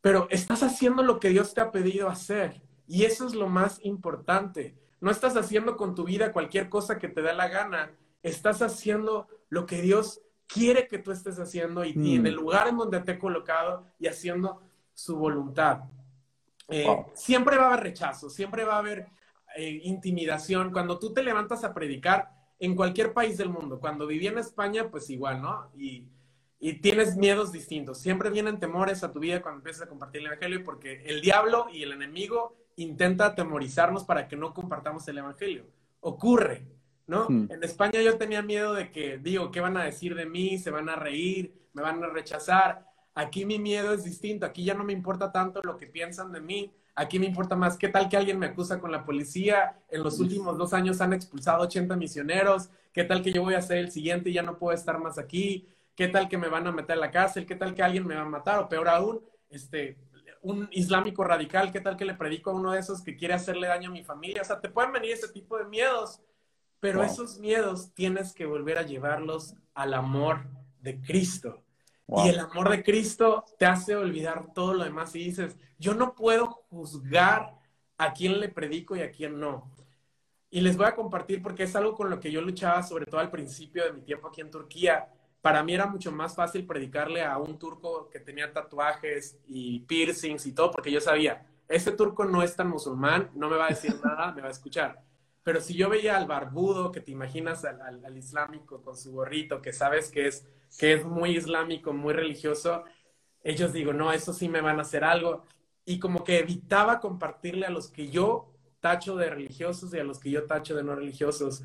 pero estás haciendo lo que Dios te ha pedido hacer y eso es lo más importante. No estás haciendo con tu vida cualquier cosa que te dé la gana, estás haciendo lo que Dios quiere que tú estés haciendo y, en mm. el lugar en donde te he colocado y haciendo su voluntad. Eh, siempre va a haber rechazo, siempre va a haber eh, intimidación. Cuando tú te levantas a predicar en cualquier país del mundo, cuando viví en España, pues igual, ¿no? Y, y tienes miedos distintos. Siempre vienen temores a tu vida cuando empiezas a compartir el Evangelio porque el diablo y el enemigo intenta atemorizarnos para que no compartamos el Evangelio. Ocurre, ¿no? Hmm. En España yo tenía miedo de que, digo, ¿qué van a decir de mí? ¿Se van a reír? ¿Me van a rechazar? Aquí mi miedo es distinto, aquí ya no me importa tanto lo que piensan de mí, aquí me importa más qué tal que alguien me acusa con la policía, en los últimos dos años han expulsado 80 misioneros, qué tal que yo voy a ser el siguiente y ya no puedo estar más aquí, qué tal que me van a meter a la cárcel, qué tal que alguien me va a matar, o peor aún, este, un islámico radical, qué tal que le predico a uno de esos que quiere hacerle daño a mi familia. O sea, te pueden venir ese tipo de miedos, pero esos miedos tienes que volver a llevarlos al amor de Cristo. Y el amor de Cristo te hace olvidar todo lo demás y dices, yo no puedo juzgar a quién le predico y a quién no. Y les voy a compartir porque es algo con lo que yo luchaba, sobre todo al principio de mi tiempo aquí en Turquía para mí era mucho más fácil predicarle a un turco que tenía tatuajes y piercings y todo, porque yo sabía, ese turco no es tan musulmán, no me va a decir nada, me va a escuchar. Pero si yo veía al barbudo, que te imaginas al, islámico con su gorrito, que sabes que es, que es muy islámico, muy religioso, ellos digo, no, eso sí me van a hacer algo. Y como que evitaba compartirle a los que yo tacho de religiosos y a los que yo tacho de no religiosos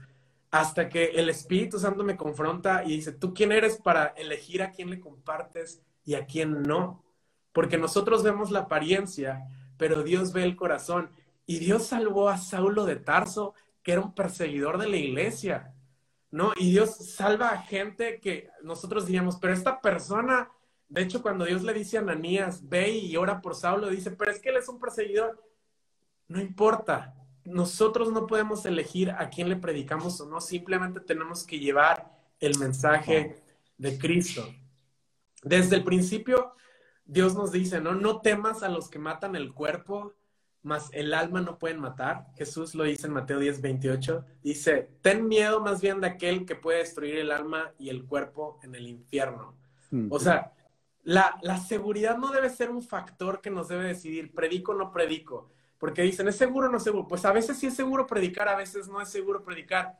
hasta que el Espíritu Santo me confronta y dice, ¿tú quién eres para elegir a quién le compartes y a quién no? Porque nosotros vemos la apariencia, pero Dios ve el corazón. Y Dios salvó a Saulo de Tarso, que era un perseguidor de la iglesia, ¿no? Y Dios salva a gente que nosotros diríamos, pero esta persona, de hecho, cuando Dios le dice a Ananías, ve y ora por Saulo, dice, pero es que él es un perseguidor. No importa, nosotros no podemos elegir a quién le predicamos o no, simplemente tenemos que llevar el mensaje de Cristo. Desde el principio, Dios nos dice, no, no temas a los que matan el cuerpo, mas el alma no pueden matar. Jesús lo dice en Mateo 10, 28. Dice, ten miedo más bien de aquel que puede destruir el alma y el cuerpo en el infierno. Hmm. O sea, la, la seguridad no debe ser un factor que nos debe decidir, predico o no predico porque dicen, ¿es seguro o no seguro? Pues a veces sí es seguro predicar, a veces no es seguro predicar,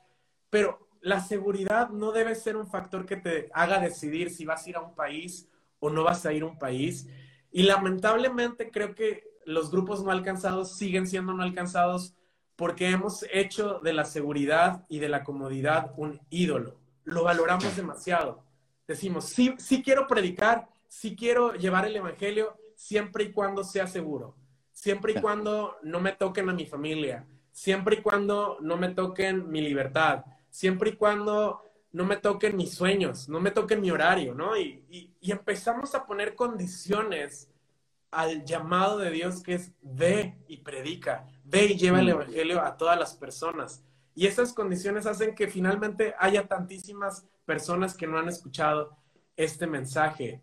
pero la seguridad no debe ser un factor que te haga decidir si vas a ir a un país o no vas a ir a un país. Y lamentablemente creo que los grupos no alcanzados siguen siendo no alcanzados porque hemos hecho de la seguridad y de la comodidad un ídolo. Lo valoramos demasiado. Decimos, sí, sí quiero predicar, sí quiero llevar el Evangelio, siempre y cuando sea seguro siempre y cuando no me toquen a mi familia, siempre y cuando no me toquen mi libertad, siempre y cuando no me toquen mis sueños, no me toquen mi horario, ¿no? Y, empezamos a poner condiciones al llamado de Dios que es ve y predica, ve y lleva el mm. Evangelio a todas las personas. Y esas condiciones hacen que finalmente haya tantísimas personas que no han escuchado este mensaje.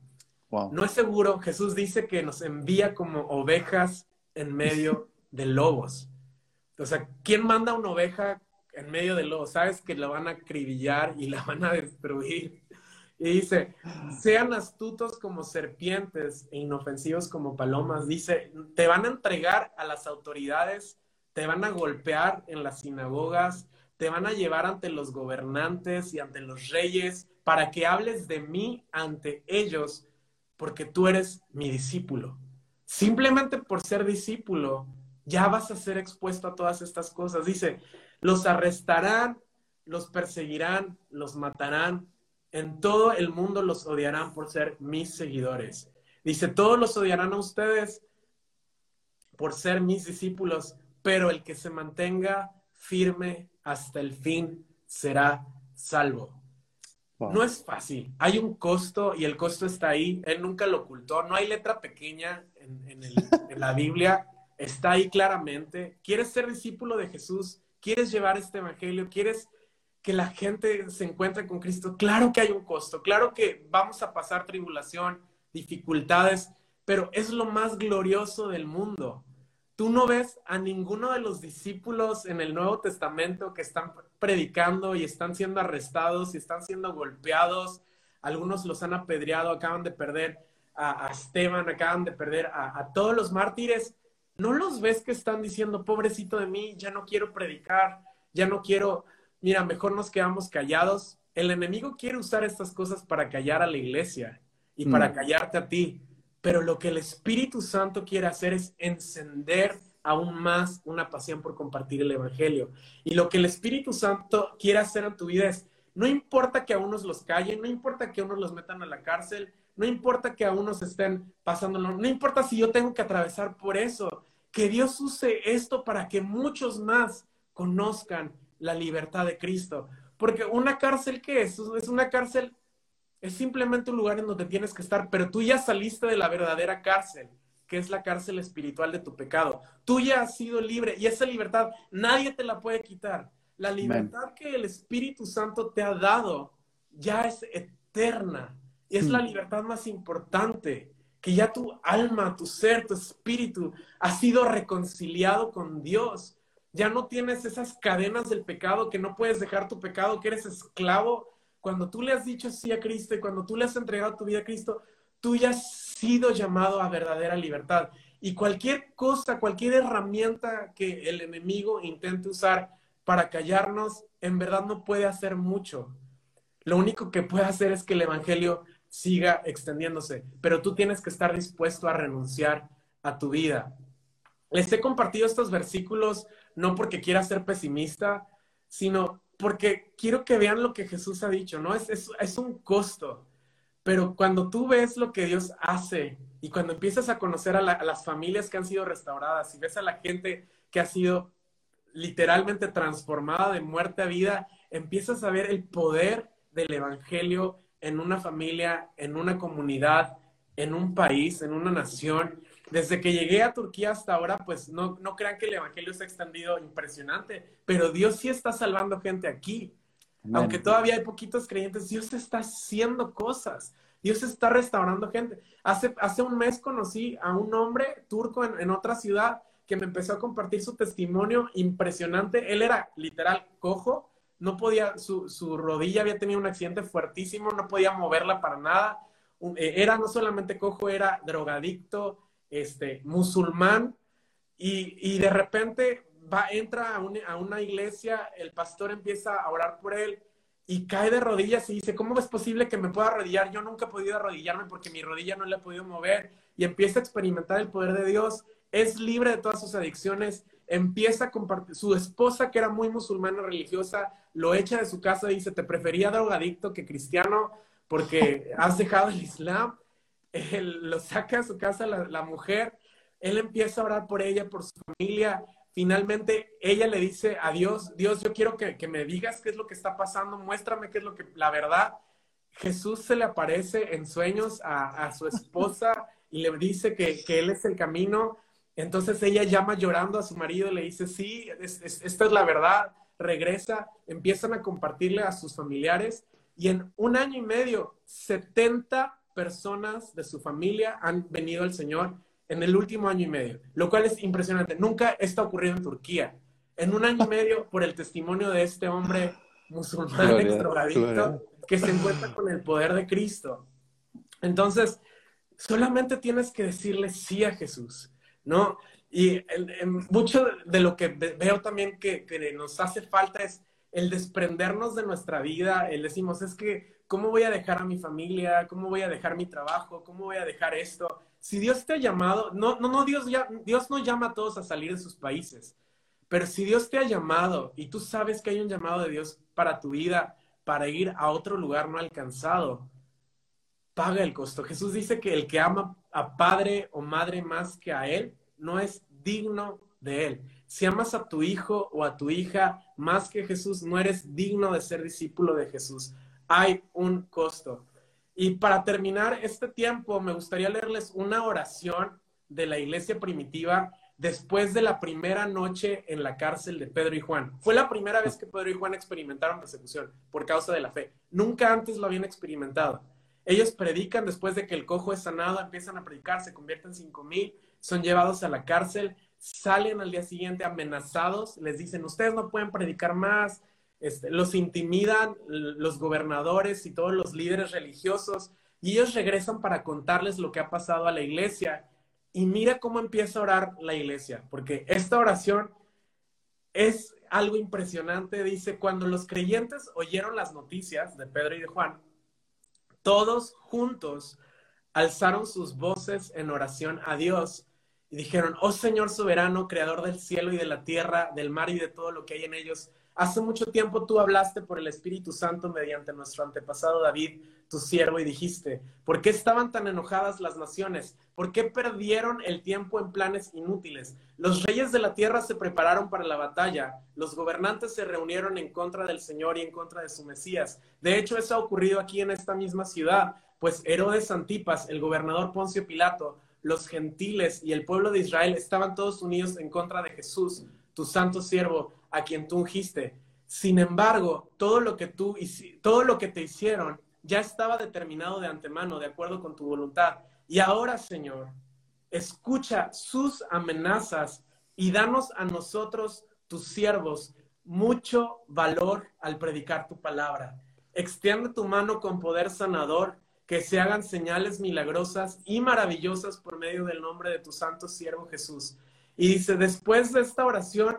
No es seguro, Jesús dice que nos envía como ovejas en medio de lobos. O sea, ¿quién manda una oveja en medio de lobos? Sabes que la van a acribillar y la van a destruir. Y dice, sean astutos como serpientes e inofensivos como palomas. Dice, te van a entregar a las autoridades, te van a golpear en las sinagogas, te van a llevar ante los gobernantes y ante los reyes para que hables de mí ante ellos, porque tú eres mi discípulo. Simplemente por ser discípulo, ya vas a ser expuesto a todas estas cosas. Dice, los arrestarán, los perseguirán, los matarán. En todo el mundo los odiarán por ser mis seguidores. Dice, todos los odiarán a ustedes por ser mis discípulos, pero el que se mantenga firme hasta el fin será salvo. No es fácil, hay un costo y el costo está ahí, él nunca lo ocultó, no hay letra pequeña en, en la Biblia, está ahí claramente. ¿Quieres ser discípulo de Jesús? ¿Quieres llevar este evangelio? ¿Quieres que la gente se encuentre con Cristo? Claro que hay un costo, claro que vamos a pasar tribulación, dificultades, pero es lo más glorioso del mundo. Tú no ves a ninguno de los discípulos en el Nuevo Testamento que están predicando y están siendo arrestados y están siendo golpeados. Algunos los han apedreado, acaban de perder a, Esteban, acaban de perder a, todos los mártires. ¿No los ves que están diciendo, pobrecito de mí, ya no quiero predicar, ya no quiero, mira, mejor nos quedamos callados? El enemigo quiere usar estas cosas para callar a la iglesia y para mm. callarte a ti. Pero lo que el Espíritu Santo quiere hacer es encender aún más una pasión por compartir el Evangelio. Y lo que el Espíritu Santo quiere hacer en tu vida es, no importa que a unos los callen, no importa que a unos los metan a la cárcel, no importa que a unos estén pasándolo, no importa si yo tengo que atravesar por eso, que Dios use esto para que muchos más conozcan la libertad de Cristo. Porque una cárcel, ¿qué es? Es una cárcel es simplemente un lugar en donde tienes que estar, pero tú ya saliste de la verdadera cárcel, que es la cárcel espiritual de tu pecado. Tú ya has sido libre y esa libertad nadie te la puede quitar. La libertad que el Espíritu Santo te ha dado ya es eterna y es la hmm. libertad más importante, que ya tu alma, tu ser, tu espíritu ha sido reconciliado con Dios. Ya no tienes esas cadenas del pecado, que no puedes dejar tu pecado, que eres esclavo cuando tú le has dicho sí a Cristo y cuando tú le has entregado tu vida a Cristo, tú ya has sido llamado a verdadera libertad. Y cualquier cosa, cualquier herramienta que el enemigo intente usar para callarnos, en verdad no puede hacer mucho. Lo único que puede hacer es que el Evangelio siga extendiéndose, pero tú tienes que estar dispuesto a renunciar a tu vida. Les he compartido estos versículos no porque quiera ser pesimista, sino porque quiero que vean lo que Jesús ha dicho, ¿no? Es, es, un costo. Pero cuando tú ves lo que Dios hace y cuando empiezas a conocer a, las familias que han sido restauradas y ves a la gente que ha sido literalmente transformada de muerte a vida, empiezas a ver el poder del Evangelio en una familia, en una comunidad, en un país, en una nación desde que llegué a Turquía hasta ahora, pues no, no crean que el Evangelio se ha extendido impresionante, pero Dios sí está salvando gente aquí. Aunque todavía hay poquitos creyentes, Dios está haciendo cosas. Dios está restaurando gente. Hace, hace un mes conocí a un hombre turco en, en otra ciudad que me empezó a compartir su testimonio impresionante. Él era literal cojo, no podía, su, su rodilla había tenido un accidente fuertísimo, no podía moverla para nada. Eh, era no solamente cojo, era drogadicto, este, musulmán, y, de repente va, entra a, una iglesia, el pastor empieza a orar por él y cae de rodillas y dice, ¿cómo es posible que me pueda arrodillar? Yo nunca he podido arrodillarme porque mi rodilla no le he podido mover y empieza a experimentar el poder de Dios, es libre de todas sus adicciones, empieza a compartir, su esposa que era muy musulmana religiosa, lo echa de su casa y dice, te prefería drogadicto que cristiano porque has dejado el Islam él lo saca a su casa la, mujer, él empieza a orar por ella, por su familia, finalmente ella le dice a Dios, Dios, yo quiero que, me digas qué es lo que está pasando, muéstrame qué es lo que, la verdad, Jesús se le aparece en sueños a, su esposa y le dice que, él es el camino, entonces ella llama llorando a su marido y le dice, sí, esta es la verdad, regresa, empiezan a compartirle a sus familiares y en un año y medio, 70 personas de su familia han venido al Señor en el último año y medio, lo cual es impresionante. Nunca está ocurrido en Turquía. En un año y medio, por el testimonio de este hombre musulmán extravadicto que se encuentra con el poder de Cristo. Entonces, solamente tienes que decirle sí a Jesús, ¿no? Y mucho de lo que veo también que, que nos hace falta es el desprendernos de nuestra vida, el decimos, es que, ¿cómo voy a dejar a mi familia? ¿Cómo voy a dejar mi trabajo? ¿Cómo voy a dejar esto? Si Dios te ha llamado, no, no, no, Dios, ya, Dios no llama a todos a salir de sus países, pero si Dios te ha llamado y tú sabes que hay un llamado de Dios para tu vida, para ir a otro lugar no alcanzado, paga el costo. Jesús dice que el que ama a padre o madre más que a él, no es digno de él. Si amas a tu hijo o a tu hija más que Jesús, no eres digno de ser discípulo de Jesús. Hay un costo. Y para terminar este tiempo, me gustaría leerles una oración de la iglesia primitiva después de la primera noche en la cárcel de Pedro y Juan. Fue la primera vez que Pedro y Juan experimentaron persecución por causa de la fe. Nunca antes lo habían experimentado. Ellos predican después de que el cojo es sanado, empiezan a predicar, se convierten en cinco mil, son llevados a la cárcel, salen al día siguiente amenazados, les dicen, ustedes no pueden predicar más, este, los intimidan los gobernadores y todos los líderes religiosos, y ellos regresan para contarles lo que ha pasado a la iglesia. Y mira cómo empieza a orar la iglesia, porque esta oración es algo impresionante. Dice, cuando los creyentes oyeron las noticias de Pedro y de Juan, todos juntos alzaron sus voces en oración a Dios y dijeron, oh Señor soberano, creador del cielo y de la tierra, del mar y de todo lo que hay en ellos, hace mucho tiempo tú hablaste por el Espíritu Santo mediante nuestro antepasado David, tu siervo, y dijiste, ¿por qué estaban tan enojadas las naciones? ¿Por qué perdieron el tiempo en planes inútiles? Los reyes de la tierra se prepararon para la batalla, los gobernantes se reunieron en contra del Señor y en contra de su Mesías. De hecho, eso ha ocurrido aquí en esta misma ciudad, pues Herodes Antipas, el gobernador Poncio Pilato, los gentiles y el pueblo de Israel estaban todos unidos en contra de Jesús, tu santo siervo, a quien tú ungiste. Sin embargo, todo lo que tú todo lo que te hicieron ya estaba determinado de antemano, de acuerdo con tu voluntad. Y ahora, Señor, escucha sus amenazas y danos a nosotros, tus siervos, mucho valor al predicar tu palabra. Extiende tu mano con poder sanador que se hagan señales milagrosas y maravillosas por medio del nombre de tu santo siervo Jesús. Y dice, después de esta oración,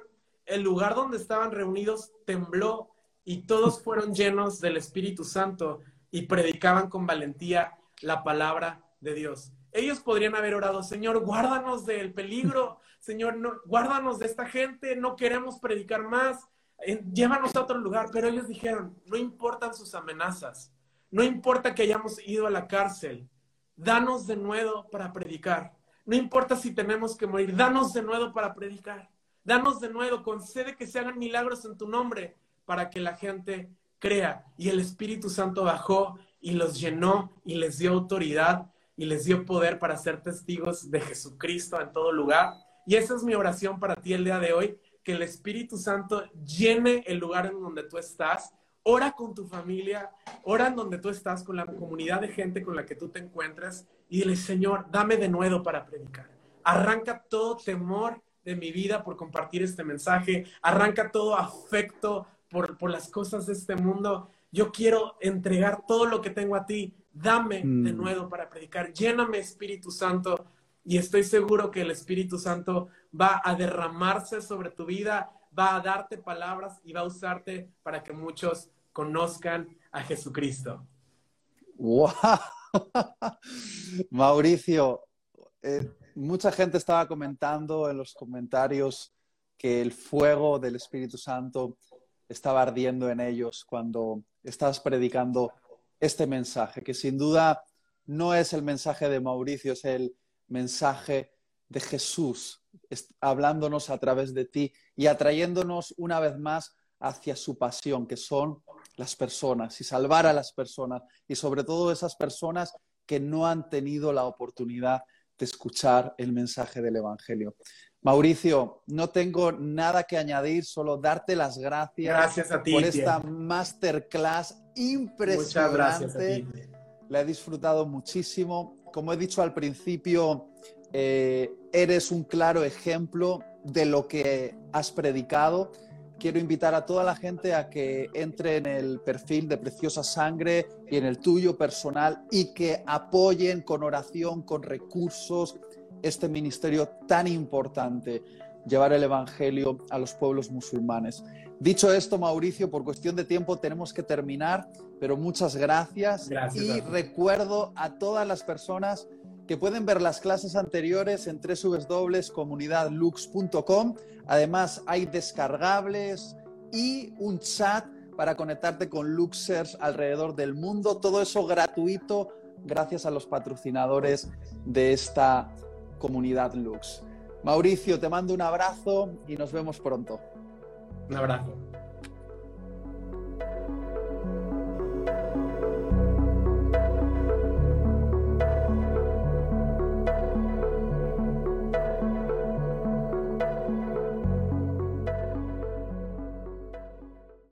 el lugar donde estaban reunidos tembló y todos fueron llenos del Espíritu Santo y predicaban con valentía la palabra de Dios. Ellos podrían haber orado, Señor, guárdanos del peligro, Señor, no, guárdanos de esta gente, no queremos predicar más, eh, llévanos a otro lugar, pero ellos dijeron, no importan sus amenazas, no importa que hayamos ido a la cárcel, danos de nuevo para predicar. No importa si tenemos que morir, danos de nuevo para predicar. Danos de nuevo, concede que se hagan milagros en tu nombre para que la gente crea. Y el Espíritu Santo bajó y los llenó y les dio autoridad y les dio poder para ser testigos de Jesucristo en todo lugar. Y esa es mi oración para ti el día de hoy, que el Espíritu Santo llene el lugar en donde tú estás Ora con tu familia, ora en donde tú estás, con la comunidad de gente con la que tú te encuentras y dile, Señor, dame de nuevo para predicar. Arranca todo temor de mi vida por compartir este mensaje. Arranca todo afecto por, por las cosas de este mundo. Yo quiero entregar todo lo que tengo a ti. Dame de mm. nuevo para predicar. Lléname, Espíritu Santo. Y estoy seguro que el Espíritu Santo va a derramarse sobre tu vida va a darte palabras y va a usarte para que muchos conozcan a Jesucristo. ¡Wow! Mauricio, eh, mucha gente estaba comentando en los comentarios que el fuego del Espíritu Santo estaba ardiendo en ellos cuando estabas predicando este mensaje, que sin duda no es el mensaje de Mauricio, es el mensaje de Jesús hablándonos a través de ti y atrayéndonos una vez más hacia su pasión, que son las personas y salvar a las personas y sobre todo esas personas que no han tenido la oportunidad de escuchar el mensaje del Evangelio. Mauricio, no tengo nada que añadir, solo darte las gracias, por esta masterclass impresionante. Muchas gracias La he disfrutado muchísimo. Como he dicho al principio, eh, eres un claro ejemplo de lo que has predicado. Quiero invitar a toda la gente a que entre en el perfil de Preciosa Sangre y en el tuyo personal y que apoyen con oración, con recursos, este ministerio tan importante, llevar el Evangelio a los pueblos musulmanes. Dicho esto, Mauricio, por cuestión de tiempo tenemos que terminar, pero muchas gracias. Gracias. Y recuerdo a todas las personas que pueden ver las clases anteriores en www.comunidadlux.com. Además, hay descargables y un chat para conectarte con Luxers alrededor del mundo. Todo eso gratuito gracias a los patrocinadores de esta comunidad Lux. Mauricio, te mando un abrazo y nos vemos pronto. Un abrazo.